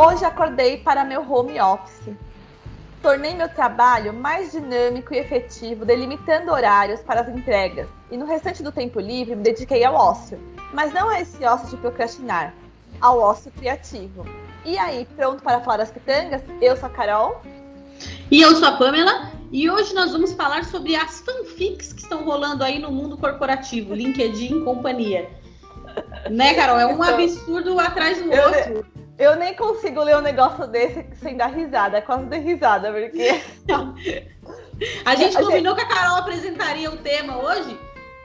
Hoje acordei para meu home office. Tornei meu trabalho mais dinâmico e efetivo, delimitando horários para as entregas. E no restante do tempo livre me dediquei ao ócio. Mas não a esse ócio de procrastinar, ao ócio criativo. E aí, pronto para falar das pitangas? Eu sou a Carol. E eu sou a Pamela. E hoje nós vamos falar sobre as fanfics que estão rolando aí no mundo corporativo, LinkedIn e companhia. Né, Carol? É um então, absurdo atrás do outro. Eu nem consigo ler um negócio desse sem dar risada, quase de risada, porque. a gente combinou que a Carol apresentaria o tema hoje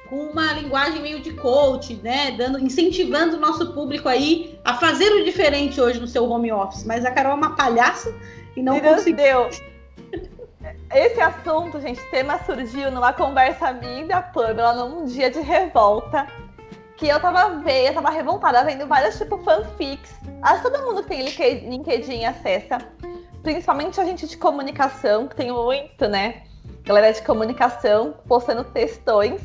com uma linguagem meio de coach, né? Dando, incentivando o nosso público aí a fazer o diferente hoje no seu home office. Mas a Carol é uma palhaça e não Meu conseguiu. Esse assunto, gente, tema surgiu numa conversa minha e da Pamela num dia de revolta que eu tava vendo, eu tava revoltada vendo vários tipo fanfics. Acho que todo mundo que tem LinkedIn acessa. Principalmente a gente de comunicação, que tem muito, né? Galera de comunicação postando textões.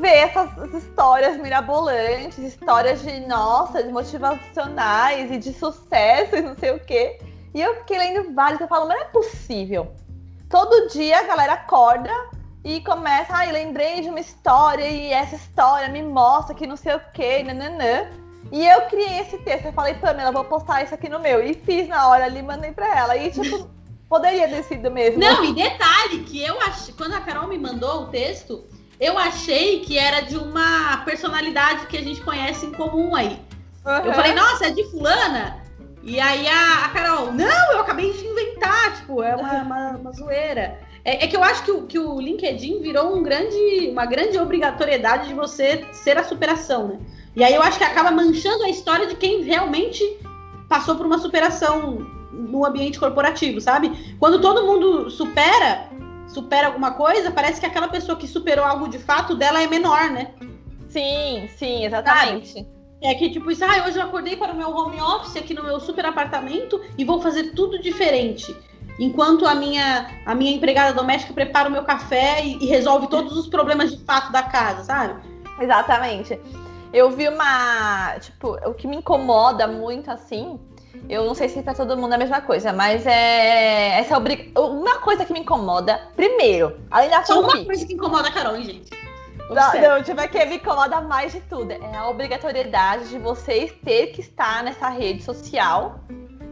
Ver essas histórias mirabolantes, histórias de, nossa, de motivacionais e de sucesso e não sei o quê. E eu fiquei lendo vários, eu falo, mas não é possível. Todo dia a galera acorda e começa, ai, ah, lembrei de uma história e essa história me mostra que não sei o que, nananã. E eu criei esse texto, eu falei, Pamela, vou postar isso aqui no meu. E fiz na hora ali, mandei pra ela. E, tipo, poderia ter sido mesmo. Não, e detalhe, que eu achei, quando a Carol me mandou o texto, eu achei que era de uma personalidade que a gente conhece em comum aí. Uhum. Eu falei, nossa, é de fulana? E aí a, a, Carol, não, eu acabei de inventar, tipo, é uma, uma, uma zoeira. É, é, que eu acho que o, que o LinkedIn virou um grande, uma grande obrigatoriedade de você ser a superação, né? E aí eu acho que acaba manchando a história de quem realmente passou por uma superação no ambiente corporativo, sabe? Quando todo mundo supera, supera alguma coisa, parece que aquela pessoa que superou algo de fato dela é menor, né? Sim, sim, exatamente. Sabe? É que tipo isso, ah, hoje eu acordei para o meu home office aqui no meu super apartamento e vou fazer tudo diferente enquanto a minha, a minha empregada doméstica prepara o meu café e, e resolve todos os problemas de fato da casa, sabe? Exatamente. Eu vi uma. Tipo, o que me incomoda muito assim. Eu não sei se para todo mundo é a mesma coisa, mas é. Essa obrig... Uma coisa que me incomoda, primeiro, além da Só uma coisa que incomoda a Carol, hein, gente? Não, não, tipo, é que me incomoda mais de tudo. É a obrigatoriedade de vocês ter que estar nessa rede social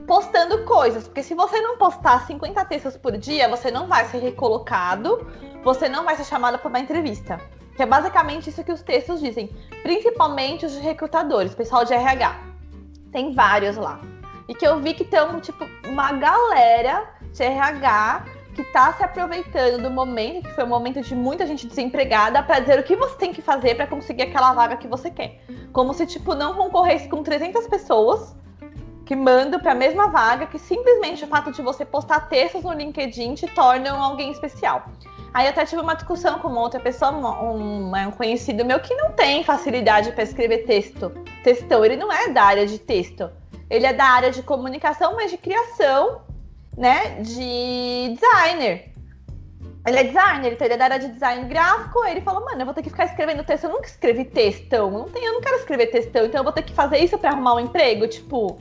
postando coisas. Porque se você não postar 50 textos por dia, você não vai ser recolocado, você não vai ser chamado para uma entrevista. Que é basicamente isso que os textos dizem. Principalmente os recrutadores, pessoal de RH. Tem vários lá. E que eu vi que tem, tipo, uma galera de RH que está se aproveitando do momento, que foi um momento de muita gente desempregada, para dizer o que você tem que fazer para conseguir aquela vaga que você quer. Como se, tipo, não concorresse com 300 pessoas que mandam para a mesma vaga, que simplesmente o fato de você postar textos no LinkedIn te tornam alguém especial. Aí até tive uma discussão com uma outra pessoa, um, um conhecido meu, que não tem facilidade para escrever texto. Textão, ele não é da área de texto. Ele é da área de comunicação, mas de criação, né? De designer. Ele é designer, então ele é da área de design gráfico. Ele falou, mano, eu vou ter que ficar escrevendo texto. Eu nunca escrevi textão. Não tem, eu não quero escrever textão, então eu vou ter que fazer isso para arrumar um emprego. Tipo,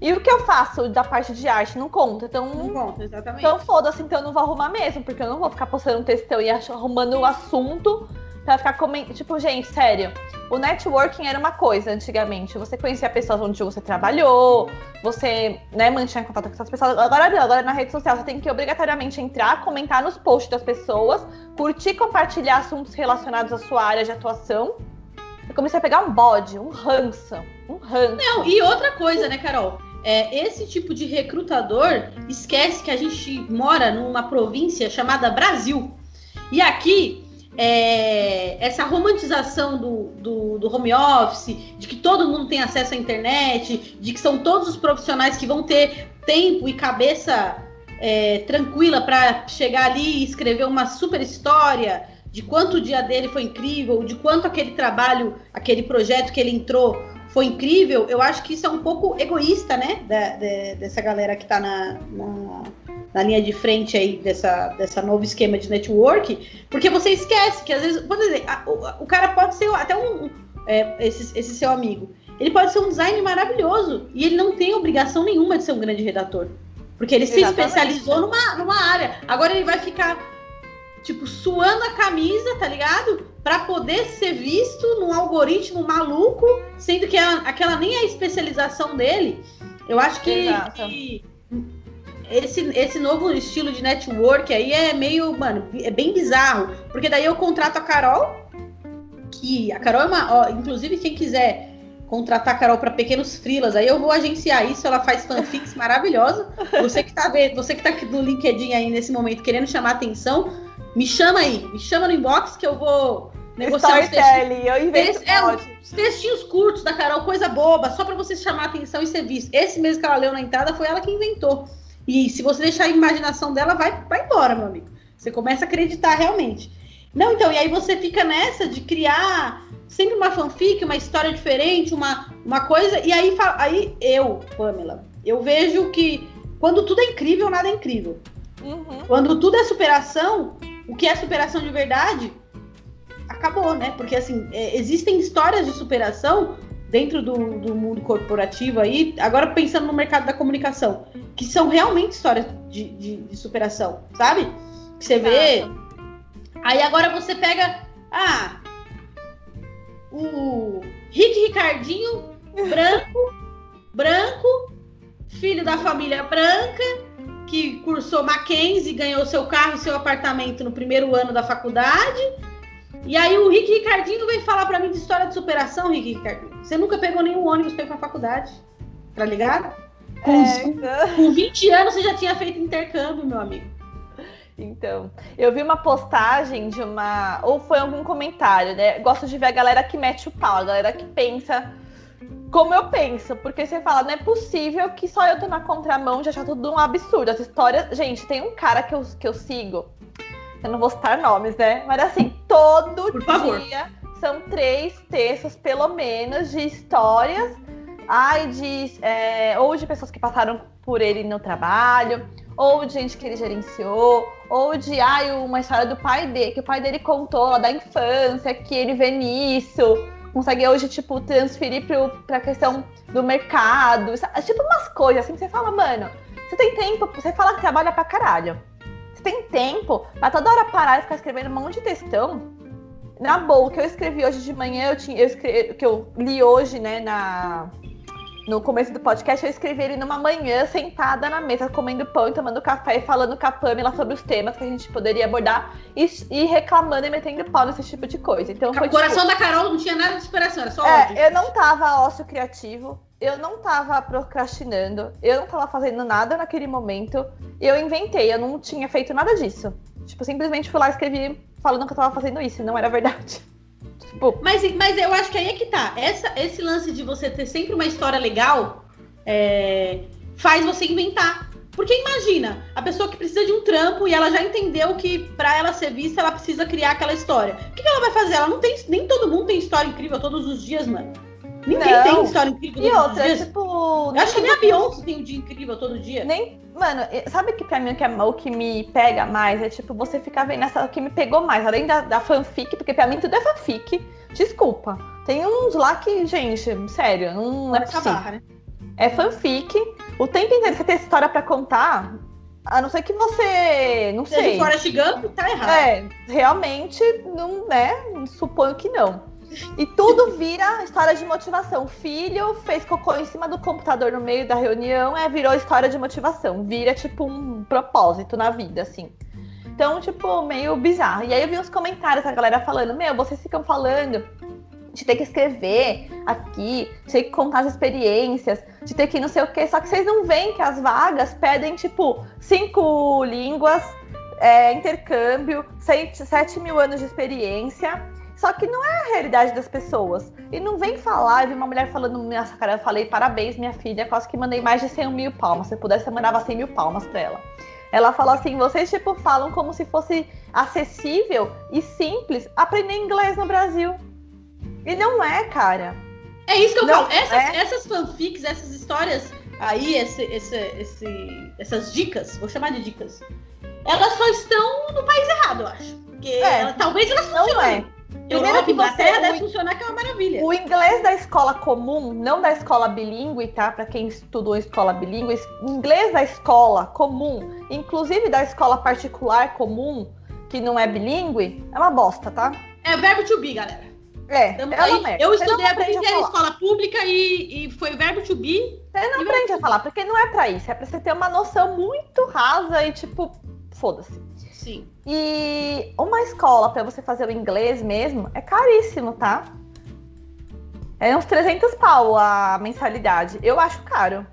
e o que eu faço da parte de arte não conta. Então, não conta, exatamente. Então foda-se, então eu não vou arrumar mesmo, porque eu não vou ficar postando um textão e arrumando o assunto pra ficar comentando. Tipo, gente, sério. O networking era uma coisa antigamente. Você conhecia pessoas onde você trabalhou, você né, mantinha contato com essas pessoas. Agora não, agora na rede social você tem que obrigatoriamente entrar, comentar nos posts das pessoas, curtir compartilhar assuntos relacionados à sua área de atuação. Eu comecei a pegar um bode, um ranço, um ranço. Não, e outra coisa, né, Carol? É, esse tipo de recrutador esquece que a gente mora numa província chamada Brasil. E aqui, é, essa romantização do, do, do, home office, de que todo mundo tem acesso à internet, de que são todos os profissionais que vão ter tempo e cabeça é, tranquila para chegar ali e escrever uma super história de quanto o dia dele foi incrível, de quanto aquele trabalho, aquele projeto que ele entrou foi incrível, eu acho que isso é um pouco egoísta, né? Da, de, dessa galera que está na, na, na, linha de frente aí dessa, dessa novo esquema de network, porque você esquece que às vezes, por exemplo, o, o, cara pode ser até um, é, esse, esse seu amigo. ele pode ser um design maravilhoso e ele não tem obrigação nenhuma de ser um grande redator. Porque ele se Exatamente. especializou numa, numa área. Agora ele vai ficar, tipo, suando a camisa, tá ligado? Pra poder ser visto num algoritmo maluco, sendo que a- aquela nem é a especialização dele. Eu acho que, que esse, esse novo estilo de network aí é meio, mano, é bem bizarro. Porque daí eu contrato a Carol, que a Carol é uma. Ó, inclusive, quem quiser contratar a Carol para pequenos frilas, aí eu vou agenciar isso, ela faz fanfics maravilhosa. Você que tá vendo, você que tá aqui no LinkedIn aí nesse momento querendo chamar atenção, me chama aí, me chama no inbox que eu vou. Storytelling, eu invento é. Os textinhos curtos da Carol, coisa boba, só pra você chamar atenção e ser visto. Esse mesmo que ela leu na entrada foi ela que inventou. E se você deixar a imaginação dela, vai, vai embora, meu amigo. Você começa a acreditar realmente. Não, então, e aí você fica nessa de criar sempre uma fanfic, uma história diferente, uma, uma coisa. E aí, aí eu, Pamela, eu vejo que quando tudo é incrível, nada é incrível. Uhum. Quando tudo é superação, o que é superação de verdade, acabou, né? Porque assim, é, existem histórias de superação dentro do, do mundo corporativo aí, agora pensando no mercado da comunicação, que são realmente histórias de, de- de superação, sabe? Que você vê. Aí agora você pega. Ah, o Rick Ricardinho, branco, branco, filho da família branca, que cursou Mackenzie, ganhou seu carro e seu apartamento no primeiro ano da faculdade. E aí o Rick Ricardinho vem falar pra mim de história de superação, Rick Ricardinho. Você nunca pegou nenhum ônibus pra ir pra faculdade, tá ligado? Com, É, então- com 20 anos você já tinha feito intercâmbio, meu amigo. Então, eu vi uma postagem de uma. Ou foi algum comentário, né? Gosto de ver a galera que mete o pau, a galera que pensa como eu penso. Porque você fala, não é possível que só eu tô na contramão de achar tudo um absurdo. As histórias. Gente, tem um cara que eu, que eu sigo. Eu não vou citar nomes, né? Mas assim, todo Por favor. dia são três textos, pelo menos, de histórias. Ai, de. é, ou de pessoas que passaram por ele no trabalho, ou de gente que ele gerenciou, ou de ai, uma história do pai dele, que o pai dele contou lá da infância, que ele vê nisso, consegue hoje, tipo, transferir pro, pra questão do mercado. Tipo umas coisas assim que você fala, mano, você tem tempo, você fala que trabalha pra caralho. Tem tempo pra toda hora parar e ficar escrevendo um monte de textão. Na boa, o que eu escrevi hoje de manhã, eu tinha, eu escrevi, que eu li hoje, né, na, no começo do podcast, eu escrevi ele numa manhã, sentada na mesa, comendo pão e tomando café e falando com a Pamela sobre os temas que a gente poderia abordar e, e reclamando e metendo pau nesse tipo de coisa. Então foi O coração da Carol não tinha nada de superação, era só ódio. é, eu não tava ócio criativo, eu não tava procrastinando, eu não tava fazendo nada naquele momento. Eu inventei, eu não tinha feito nada disso. Tipo, simplesmente fui lá e escrevi falando que eu tava fazendo isso, e não era verdade. Mas, mas eu acho que aí é que tá. Essa, esse lance de você ter sempre uma história legal é, faz você inventar. Porque imagina, a pessoa que precisa de um trampo e ela já entendeu que pra ela ser vista, ela precisa criar aquela história. O que, que ela vai fazer? Ela não tem. Nem todo mundo tem história incrível todos os dias, mano. Ninguém Não. tem história incrível e outra, dias. tipo. Eu acho que nem a Beyoncé tem um dia incrível todo dia. Nem. Mano, sabe que pra mim o que, é, o que me pega mais é tipo você ficar vendo essa. O que me pegou mais, além da, da fanfic, porque pra mim tudo é fanfic. Desculpa. Tem uns lá que, gente, sério, não é possível. barra, né? É fanfic. O tempo inteiro você tem história pra contar, a não ser que você. Não Seja sei. fora Gump, tá errado. É, realmente, não, né? Suponho que não. E tudo vira história de motivação. Filho fez cocô em cima do computador no meio da reunião, é, virou história de motivação. Vira, tipo, um propósito na vida, assim. Então, tipo, meio bizarro. E aí eu vi uns comentários da galera falando, meu, vocês ficam falando de ter que escrever aqui, de ter que contar as experiências, de ter que não sei o quê. Só que vocês não veem que as vagas pedem, tipo, cinco línguas, é, intercâmbio, sete, sete mil anos de experiência. Só que não é a realidade das pessoas. E não vem falar, eu vi uma mulher falando, nossa, cara, eu falei, parabéns, minha filha, quase que mandei mais de 100 mil palmas. Se eu pudesse, eu mandava 100 mil palmas pra ela. Ela falou assim, vocês, tipo, falam como se fosse acessível e simples aprender inglês no Brasil. E não é, cara. É isso que eu Não, falo. Essas, é. essas fanfics, essas histórias aí, esse, esse, esse- essas dicas, vou chamar de dicas, elas só estão no país errado, eu acho. Porque É. ela- talvez elas Não é. Primeiro que você- o- deve funcionar, que é uma maravilha. O inglês da escola comum, não da escola bilíngue, tá? Para quem estudou escola bilíngue, inglês da escola comum, inclusive da escola particular comum, que não é bilíngue, é uma bosta, tá? É verbo to be, galera. É, é uma merda. Eu estudei a vida escola pública e, e foi verbo to be. Você não aprende a falar, porque não é pra isso. É pra você ter uma noção muito rasa e, tipo, foda-se. Sim. E uma escola para você fazer o inglês mesmo é caríssimo, tá? É uns 300 pau a mensalidade. Eu acho caro.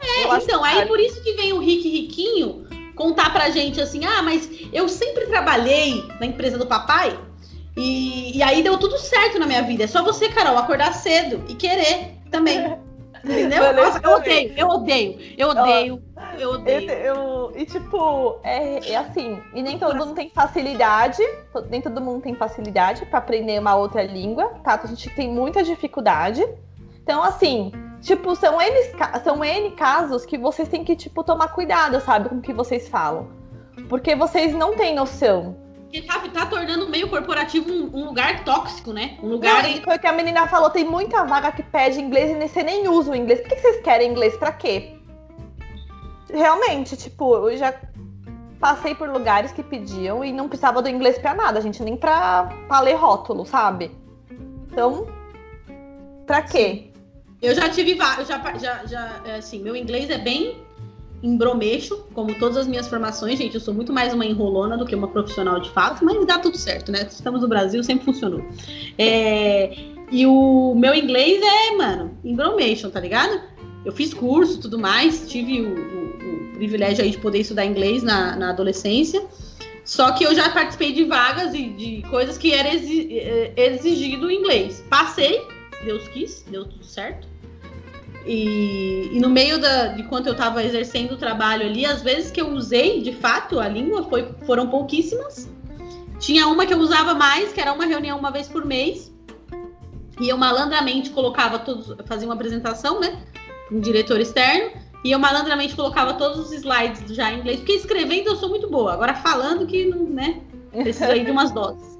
É, eu então, aí caro. por isso que vem o Rick Riquinho contar pra gente assim: ah, mas eu sempre trabalhei na empresa do papai e, e aí deu tudo certo na minha vida. É só você, Carol, acordar cedo e querer também. Entendeu? Nossa, eu odeio, eu odeio, eu odeio, eu odeio. Eu, eu, e tipo, é, é, assim, e nem todo mundo tem facilidade, nem todo mundo tem facilidade para aprender uma outra língua, tá? A gente tem muita dificuldade. Então, assim, tipo, são N, são N casos que vocês têm que, tipo, tomar cuidado, sabe, com o que vocês falam. Porque vocês não têm noção porque tá, tá tornando o meio corporativo um, um, lugar tóxico, né? Um lugar. Não, em... Foi o que a menina falou: tem muita vaga que pede inglês e você nem usa o inglês. Por que vocês querem inglês? Pra quê? Realmente, tipo, eu já passei por lugares que pediam e não precisava do inglês pra nada, gente, nem pra, pra ler rótulo, sabe? Então, pra quê? Eu já tive vários, já, já, já, é assim, meu inglês é bem embromeixo, como todas as minhas formações, gente. Eu sou muito mais uma enrolona do que uma profissional de fato, mas dá tudo certo, né? Estamos no Brasil, sempre funcionou. É, e o meu inglês é, mano, embromation, tá ligado? Eu fiz curso tudo mais, tive o, o, o privilégio aí de poder estudar inglês na, na, adolescência. Só que eu já participei de vagas e de coisas que era é, exigido inglês. Passei, Deus quis, deu tudo certo. E, e, no meio da, de quanto eu estava exercendo o trabalho ali, as vezes que eu usei de fato a língua foi, foram pouquíssimas. Tinha uma que eu usava mais, que era uma reunião uma vez por mês. E eu malandramente colocava todos, fazia uma apresentação, né? Um diretor externo. E eu malandramente colocava todos os slides já em inglês, porque escrevendo eu sou muito boa. Agora falando que né? Preciso aí de umas doses.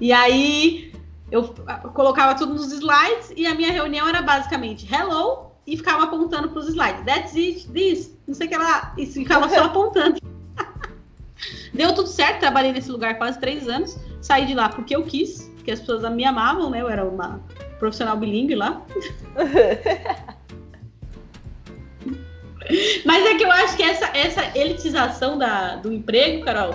E aí eu colocava tudo nos slides e a minha reunião era basicamente hello, e ficava apontando para os slides. That's it, this, não sei o que lá. E ficava só apontando. Deu tudo certo, trabalhei nesse lugar quase três anos. Saí de lá porque eu quis, porque as pessoas me amavam, né? Eu era uma profissional bilíngue lá. Mas é que eu acho que essa, essa elitização da, do emprego, Carol,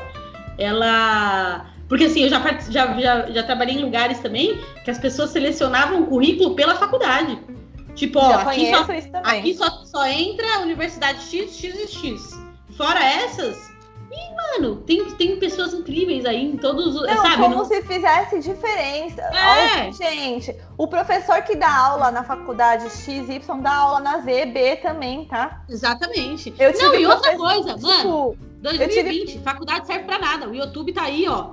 ela. Porque assim, eu já, já, já, já trabalhei em lugares também que as pessoas selecionavam o currículo pela faculdade. Tipo, ó, aqui, só, aqui só, só entra a Universidade X, X e X. Fora essas, e, mano, tem, tem pessoas incríveis aí em todos os. Não, sabe, como não... se fizesse diferença. É. Ó, gente, o professor que dá aula na faculdade XY dá aula na ZB também, tá? Exatamente. Eu não, e outra coisa, tipo, mano. 2020, tive... faculdade serve pra nada. O YouTube tá aí, ó.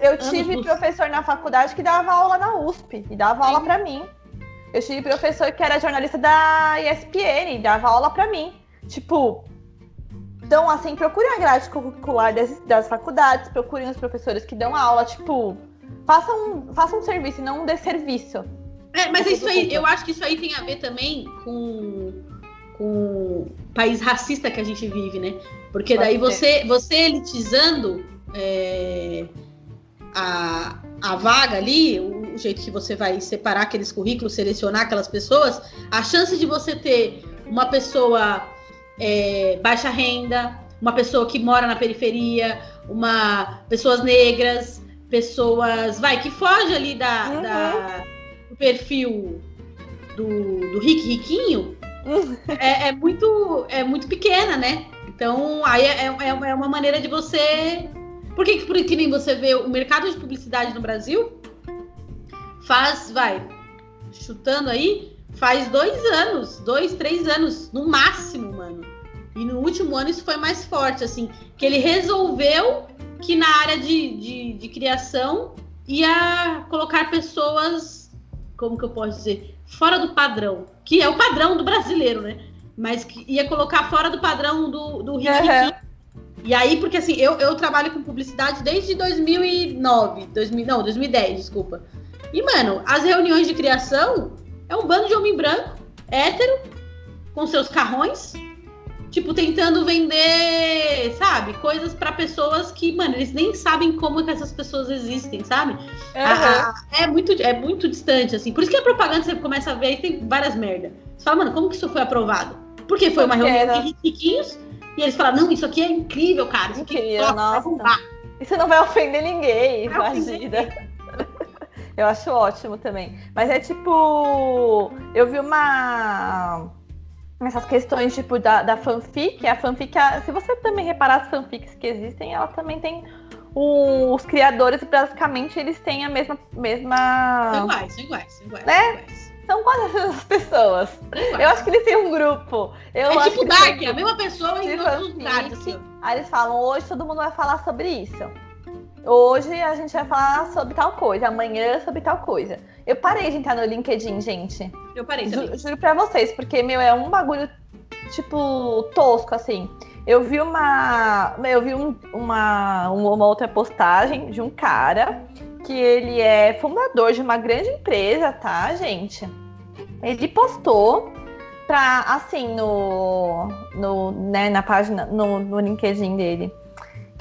Eu tive professor na faculdade que dava aula na USP e dava Sim. aula pra mim. Eu tive professor que era jornalista da ESPN, dava aula para mim. Tipo, então, assim, procurem a grade curricular das, das faculdades, procurem os professores que dão aula, tipo, façam, façam um serviço e não um desserviço. É, mas isso aí, eu acho que isso aí tem a ver também com, com o país racista que a gente vive, né? Porque daí você, você elitizando é, a, a vaga ali, o jeito que você vai separar aqueles currículos, selecionar aquelas pessoas, a chance de você ter uma pessoa é, baixa renda, uma pessoa que mora na periferia, uma pessoas negras, pessoas, vai, que foge ali da, uhum. da do perfil do, do rico riquinho, uhum. é, é, muito é muito pequena, né? Então aí é, é, é uma maneira de você por que, por que nem você vê o mercado de publicidade no Brasil? Faz, vai, chutando aí, faz dois anos, dois, três anos, no máximo, mano. E no último ano isso foi mais forte, assim, que ele resolveu que na área de, de, de criação ia colocar pessoas, como que eu posso dizer, fora do padrão, que é o padrão do brasileiro, né? Mas que ia colocar fora do padrão do, do Rick uhum. E aí, porque assim, eu, eu trabalho com publicidade desde 2009, 2000, não, 2010, desculpa. E, mano, as reuniões de criação é um bando de homem branco, hétero, com seus carrões, tipo, tentando vender, sabe, coisas para pessoas que, mano, eles nem sabem como que essas pessoas existem, sabe? A, a, é, muito, é muito distante, assim. Por isso que a propaganda você começa a ver e tem várias merda. Você fala, mano, como que isso foi aprovado? Porque foi uma reunião de riquinhos e eles falaram, não, isso aqui é incrível, cara. Isso aqui é top, nossa. Isso não vai ofender ninguém, imagina. Eu acho ótimo também. Mas é tipo. Eu vi uma. Essas questões, tipo, da, da fanfic. A fanfic, se você também reparar as fanfics que existem, ela também tem. os criadores, basicamente, eles têm a mesma. mesma... São iguais, são iguais, são iguais. Né? São iguais. São quase as pessoas. Eu acho que eles têm um grupo. Eu é tipo Dark, a mesma pessoa em outros lugares. Assim. Aí eles falam, hoje todo mundo vai falar sobre isso. Hoje a gente vai falar sobre tal coisa, amanhã sobre tal coisa. Eu parei de entrar no LinkedIn, gente. Eu parei também. Ju, juro pra vocês, porque, meu, é um bagulho, tipo, tosco, assim. Eu vi uma. Eu vi um, uma, uma outra postagem de um cara que ele é fundador de uma grande empresa, tá, gente? Ele postou pra, assim, no, no, né, na página, no, no LinkedIn dele,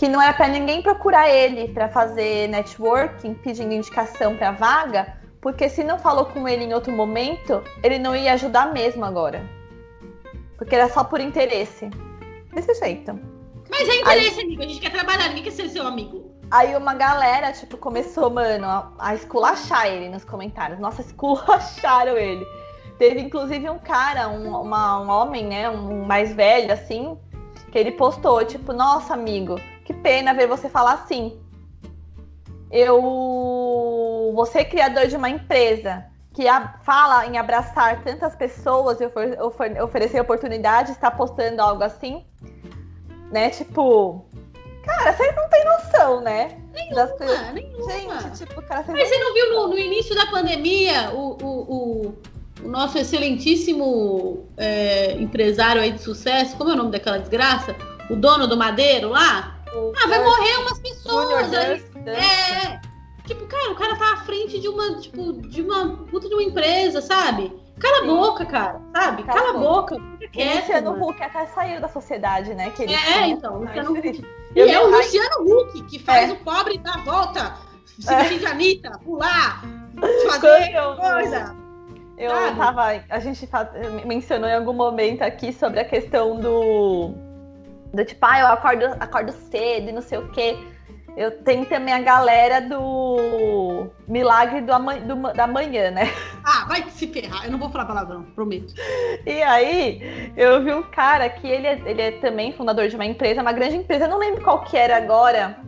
que não era para ninguém procurar ele para fazer networking, pedindo indicação para vaga, porque se não falou com ele em outro momento, ele não ia ajudar mesmo agora. Porque era só por interesse. Desse jeito. Mas é interesse, Aí... amigo. A gente quer trabalhar, ninguém quer ser seu amigo. Aí uma galera, tipo, começou, mano, a, a esculachar ele nos comentários. Nossa, esculacharam ele. Teve inclusive um cara, um, uma, um homem, né, um mais velho, assim, que ele postou, tipo, nossa, amigo, que pena ver você falar assim. Eu. Você é criador de uma empresa que a, fala em abraçar tantas pessoas e ofer, ofer, oferecer oportunidade, está postando algo assim, né? Tipo, Cara, vocês não têm noção, né? Nenhuma, das coisas... nenhuma. Gente, tipo, cara, Mas você não viu no, no, início da pandemia o, o, o, o nosso excelentíssimo é, empresário aí de sucesso, como é o nome daquela desgraça? O dono do Madeiro lá? O ah, vai morrer umas pessoas aí. É. Tipo, cara, o cara tá à frente de uma, tipo, de uma puta de uma empresa, sabe? Cala a boca, cara, sabe? Cala, Cala a boca. boca. Quieto, Luciano Huck até saiu da sociedade, né? Que ele é, então, Luciano Huck. E é o Luciano Huck que faz é. o pobre dar volta, se é. de Anitta, pular, fazer eu, coisa. Eu sabe? tava. A gente mencionou em algum momento aqui sobre a questão do. Do tipo, ah, eu acordo, acordo cedo e não sei o quê. Eu tenho também a galera do Milagre do, do, da Manhã, né? Ah, vai se ferrar. Eu não vou falar palavrão, prometo. E aí, eu vi um cara que ele é, ele é também fundador de uma empresa, uma grande empresa. Eu não lembro qual que era agora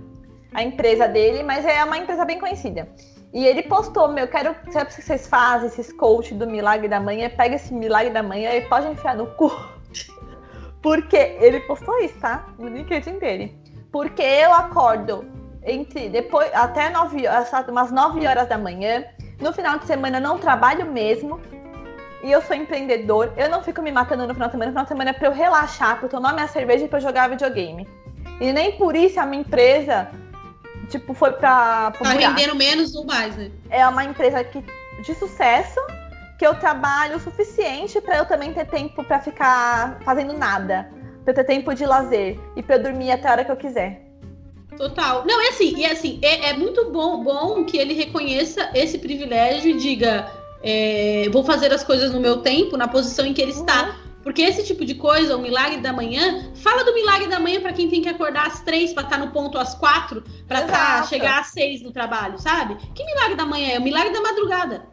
a empresa dele, mas é uma empresa bem conhecida. E ele postou, meu, quero sabe o que vocês fazem, esses coach do Milagre da Manhã, pega esse Milagre da Manhã e pode enfiar no cu. Porque ele postou isso, tá? No LinkedIn dele. Porque eu acordo entre depois até 9 umas 9 horas da manhã. No final de semana eu não trabalho mesmo. E eu sou empreendedor. Eu não fico me matando no final de semana. No final de semana é pra eu relaxar, pra eu tomar minha cerveja e pra eu jogar videogame. E nem por isso a minha empresa tipo, foi pra. Tá rendendo menos ou mais, né? É uma empresa que, de sucesso que eu trabalho o suficiente para eu também ter tempo para ficar fazendo nada. Pra eu ter tempo de lazer e pra eu dormir até a hora que eu quiser. Total. Não, é assim, e é assim, é, é muito bom, bom que ele reconheça esse privilégio e diga, é, vou fazer as coisas no meu tempo, na posição em que ele uhum. está. Porque esse tipo de coisa, o milagre da manhã, fala do milagre da manhã para quem tem que acordar às três para estar tá no ponto às quatro, para tá, chegar às seis no trabalho, sabe? Que milagre da manhã é? O milagre da madrugada.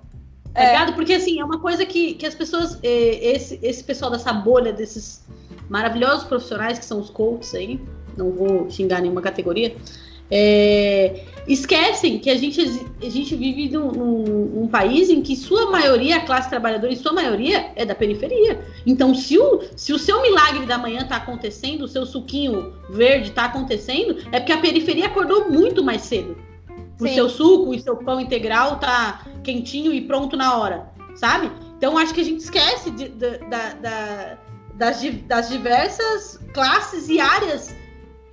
Tá é. ligado? Porque assim, é uma coisa que, que as pessoas, é, esse, esse pessoal dessa bolha, desses maravilhosos profissionais que são os coaches aí, não vou xingar nenhuma categoria, é, esquecem que a gente, a gente vive num, num, num, país em que sua maioria, a classe trabalhadora, e sua maioria é da periferia. Então, se o, se o seu milagre da manhã está acontecendo, o seu suquinho verde está acontecendo, é porque a periferia acordou muito mais cedo. O Sim. seu suco e seu pão integral tá quentinho e pronto na hora, sabe? Então, acho que a gente esquece de, de, da, da, das, das diversas classes e áreas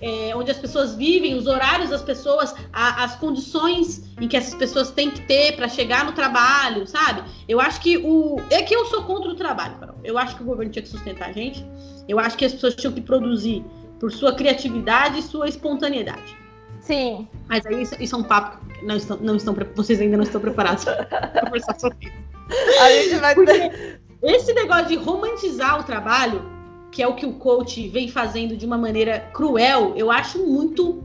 é, onde as pessoas vivem, os horários das pessoas, a, as condições em que essas pessoas têm que ter para chegar no trabalho, sabe? Eu acho que o. É que eu sou contra o trabalho, Carol. Eu acho que o governo tinha que sustentar a gente. Eu acho que as pessoas tinham que produzir por sua criatividade e sua espontaneidade. Sim. Mas aí isso, isso é um papo que não estão, não estão, vocês ainda não estão preparados para conversar sobre isso. A gente vai Porque esse negócio de romantizar o trabalho, que é o que o coach vem fazendo de uma maneira cruel, eu acho muito,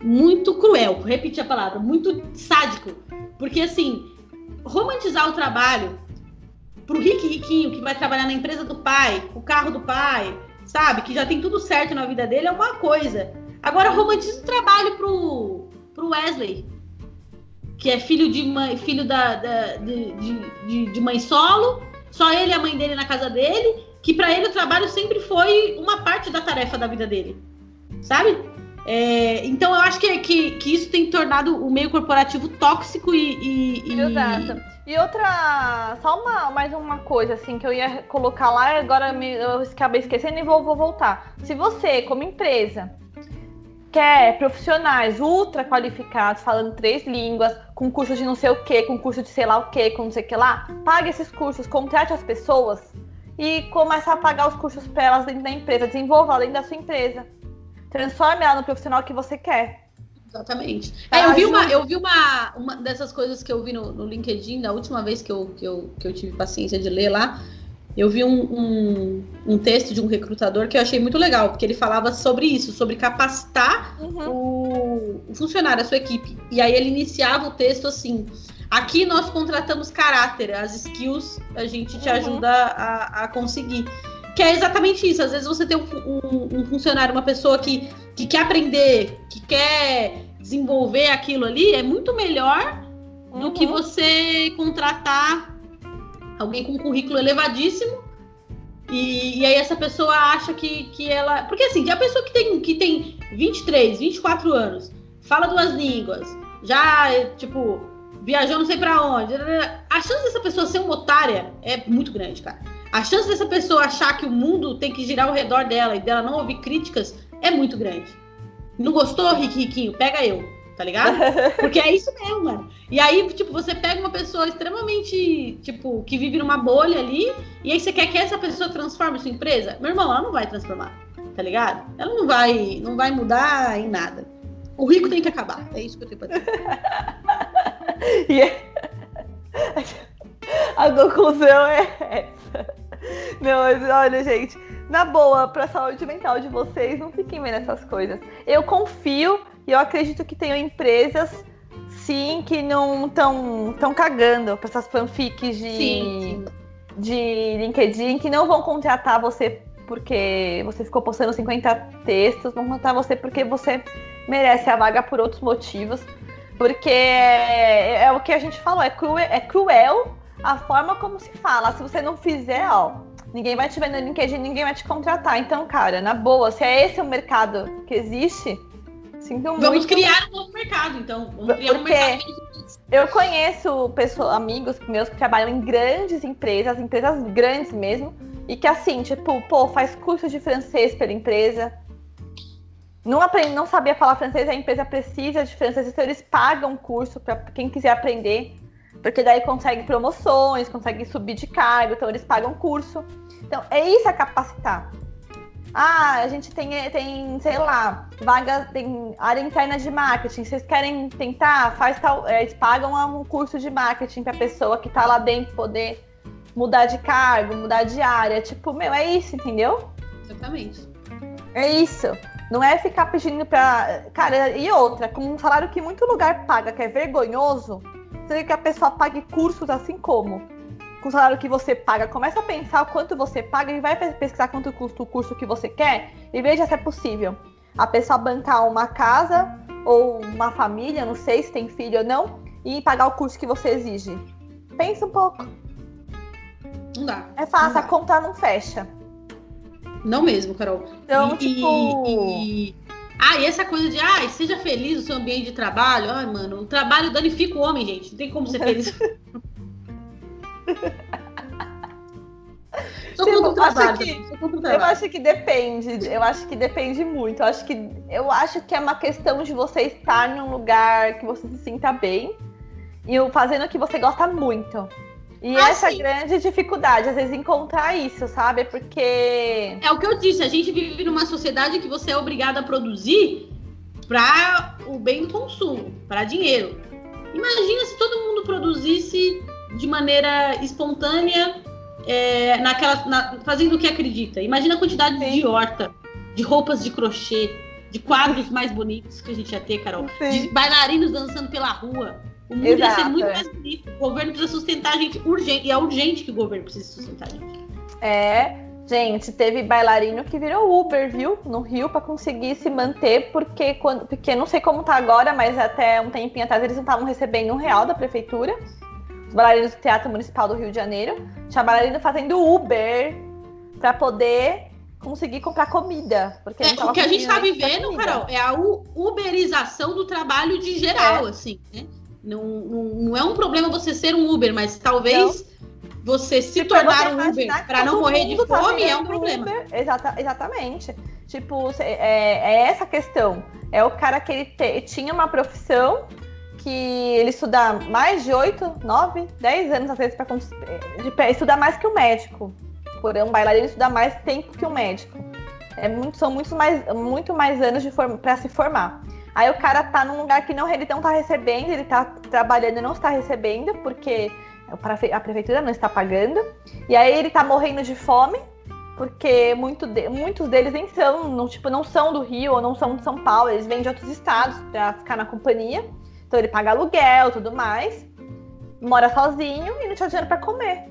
muito cruel. Vou repetir a palavra, muito sádico. Porque assim, romantizar o trabalho pro rico e riquinho que vai trabalhar na empresa do pai, o carro do pai, sabe? Que já tem tudo certo na vida dele, é uma coisa. Agora romantiza o trabalho pro, pro Wesley, que é filho de mãe, filho da, da de, de, de, mãe solo, só ele e a mãe dele na casa dele, que para ele o trabalho sempre foi uma parte da tarefa da vida dele, sabe? É, então eu acho que, que, que, isso tem tornado o meio corporativo tóxico e. e, e... Exato. E outra, só uma, mais uma coisa assim que eu ia colocar lá, agora me, eu acabei esquecendo e vou, vou voltar. Se você, como empresa, quer profissionais ultra qualificados, falando três línguas, com curso de não sei o que, com curso de sei lá o que, com não sei o que lá, pague esses cursos, contrate as pessoas e comece a pagar os cursos para elas dentro da empresa, desenvolva dentro da sua empresa. Transforme ela no profissional que você quer. Exatamente. É, eu vi, uma, eu vi uma, uma dessas coisas que eu vi no, no LinkedIn, da última vez que eu, que, eu, que eu tive paciência de ler lá, eu vi um, um, um, texto de um recrutador que eu achei muito legal, porque ele falava sobre isso, sobre capacitar uhum. o, funcionário, a sua equipe. E aí ele iniciava o texto assim: aqui nós contratamos caráter, as skills a gente te uhum. ajuda a, a, conseguir. Que é exatamente isso. Às vezes você tem um, um, um funcionário, uma pessoa que, que quer aprender, que quer desenvolver aquilo ali, é muito melhor uhum. do que uhum. você contratar alguém com um currículo elevadíssimo. E, e, aí essa pessoa acha que, que ela. Porque assim, a pessoa que tem, que tem 23, 24 anos, fala duas línguas, já, tipo, viajou não sei para onde. A chance dessa pessoa ser uma otária é muito grande, cara. A chance dessa pessoa achar que o mundo tem que girar ao redor dela e dela não ouvir críticas é muito grande. Não gostou, Riquinho? Pega eu tá ligado? Porque é isso mesmo, mano. E aí, tipo, você pega uma pessoa extremamente, tipo, que vive numa bolha ali, e aí você quer que essa pessoa transforme sua empresa? Meu irmão, ela não vai transformar, tá ligado? Ela não vai, não vai mudar em nada. O rico tem que acabar. É isso que eu tenho pra dizer. A conclusão é essa. Não, mas olha, gente, na boa, pra saúde mental de vocês, não fiquem vendo essas coisas. Eu confio e eu acredito que tenham empresas, sim, que não estão tão cagando para essas fanfics de, sim, sim. de LinkedIn, que não vão contratar você porque você ficou postando 50 textos, vão contratar você porque você merece a vaga por outros motivos. Porque é, é o que a gente falou, é cruel, é cruel a forma como se fala. Se você não fizer, ó, ninguém vai te ver no LinkedIn, ninguém vai te contratar. Então, cara, na boa, se é esse o mercado que existe, Sinto Vamos muito. criar um novo mercado, então. Vamos criar Porque um mercado. Eu conheço pessoas, amigos meus que trabalham em grandes empresas, empresas grandes mesmo, e que assim, tipo, pô, faz curso de francês pela empresa. Não, aprende, não sabia falar francês, a empresa precisa de francês, então eles pagam curso para quem quiser aprender, porque daí consegue promoções, consegue subir de cargo, então eles pagam curso. Então, é isso a capacitar. Ah, a gente tem, tem, sei lá, vaga, tem área interna de marketing. Vocês querem tentar? Faz tal. É, eles pagam um curso de marketing para a pessoa que está lá dentro poder mudar de cargo, mudar de área. Tipo, meu, é isso, entendeu? Exatamente. É isso. Não é ficar pedindo pra. Cara, e outra, com um salário que muito lugar paga, que é vergonhoso, você quer que a pessoa pague cursos assim como com o salário que você paga, começa a pensar o quanto você paga e vai pesquisar quanto custa o curso que você quer e veja se é possível. A pessoa bancar uma casa ou uma família, não sei se tem filho ou não, e pagar o curso que você exige. Pensa um pouco. Não dá. É fácil, a conta não fecha. Não mesmo, Carol. Então, e, tipo. E, Ah, e essa coisa de, ah, seja feliz no seu ambiente de trabalho. Ai, mano, o trabalho danifica o homem, gente. Não tem como ser feliz. Tipo, contra o trabalho. Que, eu acho que depende. Eu acho que depende muito. Eu acho que, eu acho que é uma questão de você estar num lugar que você se sinta bem e fazendo o que você gosta muito. E ah, essa sim. grande dificuldade, às vezes, encontrar isso, sabe? Porque. É o que eu disse, a gente vive numa sociedade que você é obrigado a produzir para o bem do consumo, para dinheiro. Imagina se todo mundo produzisse de maneira espontânea, é, naquela, na, fazendo o que acredita. Imagina a quantidade sim. de horta, de roupas de crochê, de quadros mais bonitos que a gente ia ter, Carol. Sim. De bailarinos dançando pela rua. O mundo Exato. ia ser muito mais bonito. O governo precisa sustentar a gente urgente. E é urgente que o governo precise sustentar a gente. É, gente, teve bailarino que virou Uber, viu? No Rio, para conseguir se manter, porque, quando, porque não sei como tá agora, mas até um tempinho atrás eles não estavam recebendo um real da prefeitura. Os bailarinos do Teatro Municipal do Rio de Janeiro. Tinha bailarino fazendo Uber para poder conseguir comprar comida. Porque é, o que a gente tá vivendo, Carol, é a uberização do trabalho de geral, é. assim, né? Não, não, não, é um problema você ser um Uber, mas talvez não. você se tipo, tornar um Uber para não morrer de tá fome é um problema. Exata, exatamente. Tipo, é, é, essa questão. É o cara que ele te, tinha uma profissão que ele estuda mais de 8, 9, 10 anos, às vezes, para estudar mais que o médico. Por um bailarino estudar mais tempo que o médico. É muito, são muito mais, muito mais anos para se formar. Aí o cara tá num lugar que não, ele não tá recebendo, ele tá trabalhando e não está recebendo, porque a prefeitura não está pagando. E aí ele tá morrendo de fome, porque muito de, muitos deles nem são, não, tipo, não são do Rio ou não são de São Paulo, eles vêm de outros estados para ficar na companhia. Então ele paga aluguel tudo mais, mora sozinho e não tinha dinheiro para comer.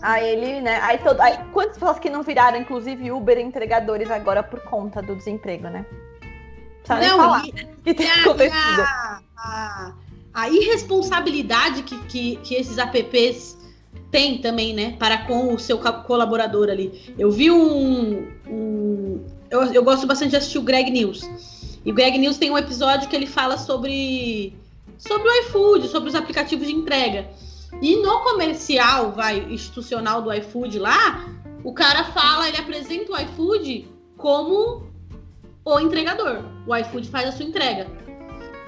Aí ele, né? Aí, todo, aí quantas pessoas que não viraram, inclusive, Uber entregadores agora por conta do desemprego, né? não, falar e, que tem acontecido. A, a, a, irresponsabilidade que, que, que esses apps têm também, né? Para com o seu colaborador ali. Eu vi um. um eu, eu gosto bastante de assistir o Greg News. E o Greg News tem um episódio que ele fala sobre, sobre o iFood, sobre os aplicativos de entrega. E no comercial, vai, institucional do iFood lá, o cara fala, ele apresenta o iFood como o entregador. O iFood faz a sua entrega.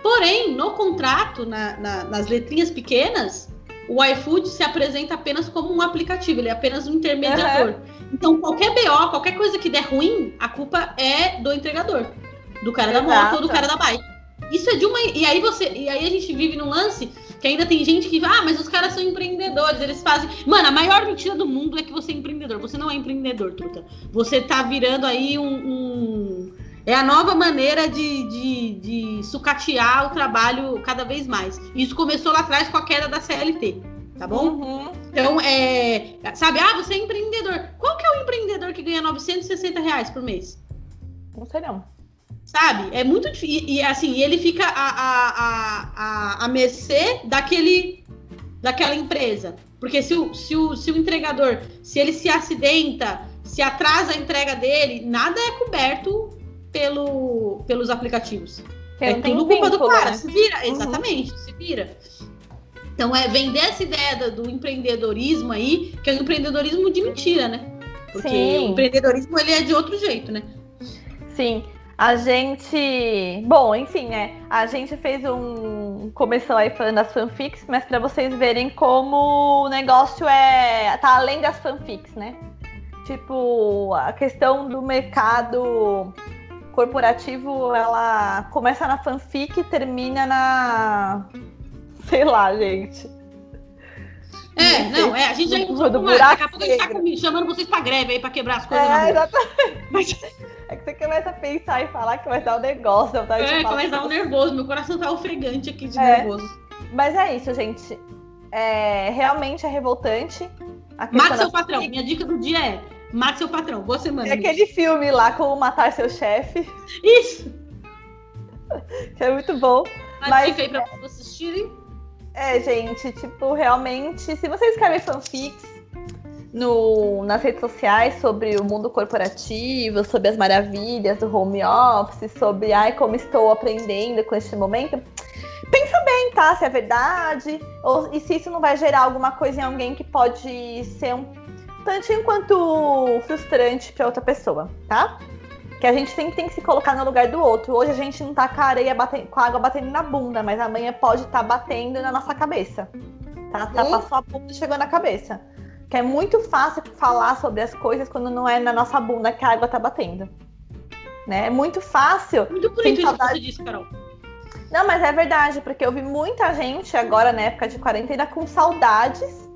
Porém, no contrato, na, na, nas letrinhas pequenas, o iFood se apresenta apenas como um aplicativo, ele é apenas um intermediador. Uhum. Então, qualquer BO, qualquer coisa que der ruim, a culpa é do entregador. Do cara Exato. da moto ou do cara da bike. Isso é de uma. E aí você. E aí a gente vive num lance que ainda tem gente que. Ah, mas os caras são empreendedores, eles fazem. Mano, a maior mentira do mundo é que você é empreendedor. Você não é empreendedor, truta. Você tá virando aí um, um é a nova maneira de, de, de sucatear o trabalho cada vez mais. Isso começou lá atrás com a queda da CLT, tá bom? Uhum. Então, é, sabe, ah, você é empreendedor. Qual que é o empreendedor que ganha 960 reais por mês? Não sei não. Sabe? É muito difícil. E assim, ele fica a, a, a, a, a mercê daquele, daquela empresa. Porque se o, se, o, se o entregador, se ele se acidenta, se atrasa a entrega dele, nada é coberto pelo, pelos aplicativos. É tudo culpa do cara. Né? Se vira, uhum. exatamente, se vira. Então é vender essa ideia do empreendedorismo aí, que é um empreendedorismo de mentira, né? Porque Sim. o empreendedorismo ele é de outro jeito, né? Sim. A gente. Bom, enfim, né? A gente fez um. Começou aí falando das fanfics, mas para vocês verem como o negócio é. tá além das fanfics, né? Tipo, a questão do mercado corporativo, ela começa na fanfic e termina na. Sei lá, gente. É, não, é, a gente já encontrou do buraco Daqui a pouco a gente tá comigo, chamando vocês pra greve aí, pra quebrar as coisas. É, exatamente. É que você começa a pensar e falar que vai dar um negócio. Tá? É, começa a dar um nervoso. Meu coração tá ofegante aqui de é, nervoso. Mas é isso, gente. É, realmente é revoltante. Mate seu patrão. Minha dica do dia é Mate seu patrão. Boa semana. É aquele filme lá, Como Matar Seu Chefe. Isso! que é muito bom. Mas, mas fica aí pra vocês assistirem. É, gente, tipo, realmente, se vocês querem fanfics no, nas redes sociais sobre o mundo corporativo, sobre as maravilhas do home office, sobre ai, como estou aprendendo com este momento, pensa bem, tá? Se é verdade, ou, e se isso não vai gerar alguma coisa em alguém que pode ser um tantinho quanto frustrante para outra pessoa, tá? Que a gente sempre tem que se colocar no lugar do outro. Hoje a gente não tá com a areia batendo, com a água batendo na bunda, mas amanhã pode estar tá batendo na nossa cabeça. Tá? tá passou a bunda e chegou na cabeça. Que é muito fácil falar sobre as coisas quando não é na nossa bunda que a água tá batendo. Né? É muito fácil. Muito bonito isso que você disse, Carol. Não, mas é verdade, porque eu vi muita gente agora na época de quarentena com saudades.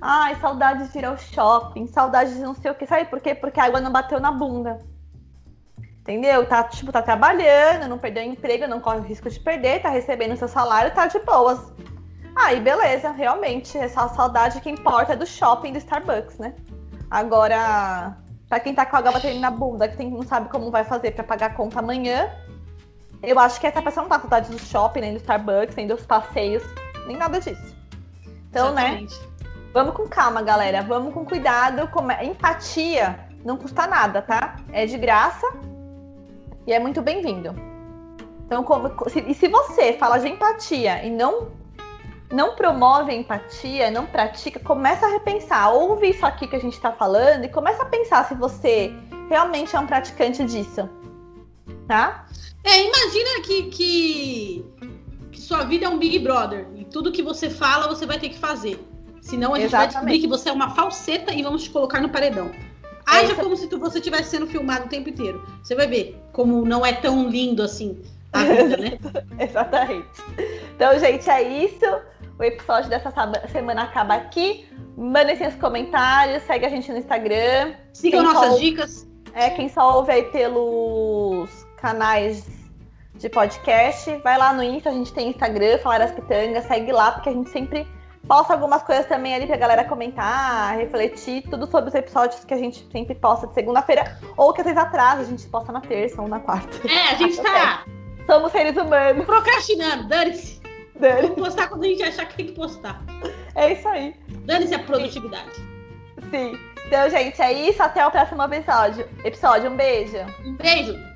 Ai, saudades de ir ao shopping, saudades de não sei o que. Sabe por quê? Porque a água não bateu na bunda. Entendeu? Tá, tipo, tá trabalhando, não perdeu emprego, não corre o risco de perder, tá recebendo seu salário, tá de boas. Aí, beleza, realmente, essa saudade que importa é do shopping do Starbucks, né? Agora, pra quem tá com a batendo na bunda, que tem, não sabe como vai fazer para pagar a conta amanhã, eu acho que essa pessoa não tá com saudade do shopping, nem do Starbucks, nem dos passeios, nem nada disso. Então, né, Exatamente. né? Vamos com calma, galera. Vamos com cuidado. Com... Empatia não custa nada, tá? É de graça e é muito bem-vindo. Então, como... e se você fala de empatia e não não promove a empatia, não pratica, começa a repensar. Ouve isso aqui que a gente está falando e começa a pensar se você realmente é um praticante disso. Tá? É, imagina que, que, que, sua vida é um Big Brother e tudo que você fala você vai ter que fazer. Senão a gente Exatamente. vai descobrir que você é uma falseta e vamos te colocar no paredão. Haja como se tu, você estivesse sendo filmado o tempo inteiro. Você vai ver como não é tão lindo assim a vida, né? Exatamente. Então, gente, é isso. O episódio dessa semana acaba aqui. Mandem seus comentários, segue a gente no Instagram. Sigam nossas dicas. É, quem só ouve aí pelos canais de podcast, vai lá no Insta, a gente tem Instagram, Falar Pitangas, segue lá, porque a gente sempre posta algumas coisas também ali pra galera comentar, refletir, tudo sobre os episódios que a gente sempre posta de segunda-feira, ou que às vezes atrasa, a gente posta na terça ou na quarta. É, a gente tá. Somos seres humanos. Procrastinando, dane-se. Dane Vamos postar quando a gente achar que tem que postar. É isso aí. Dane-se a produtividade. Sim. Então, gente, é isso. Até o próximo episódio. Episódio, um beijo. Um beijo.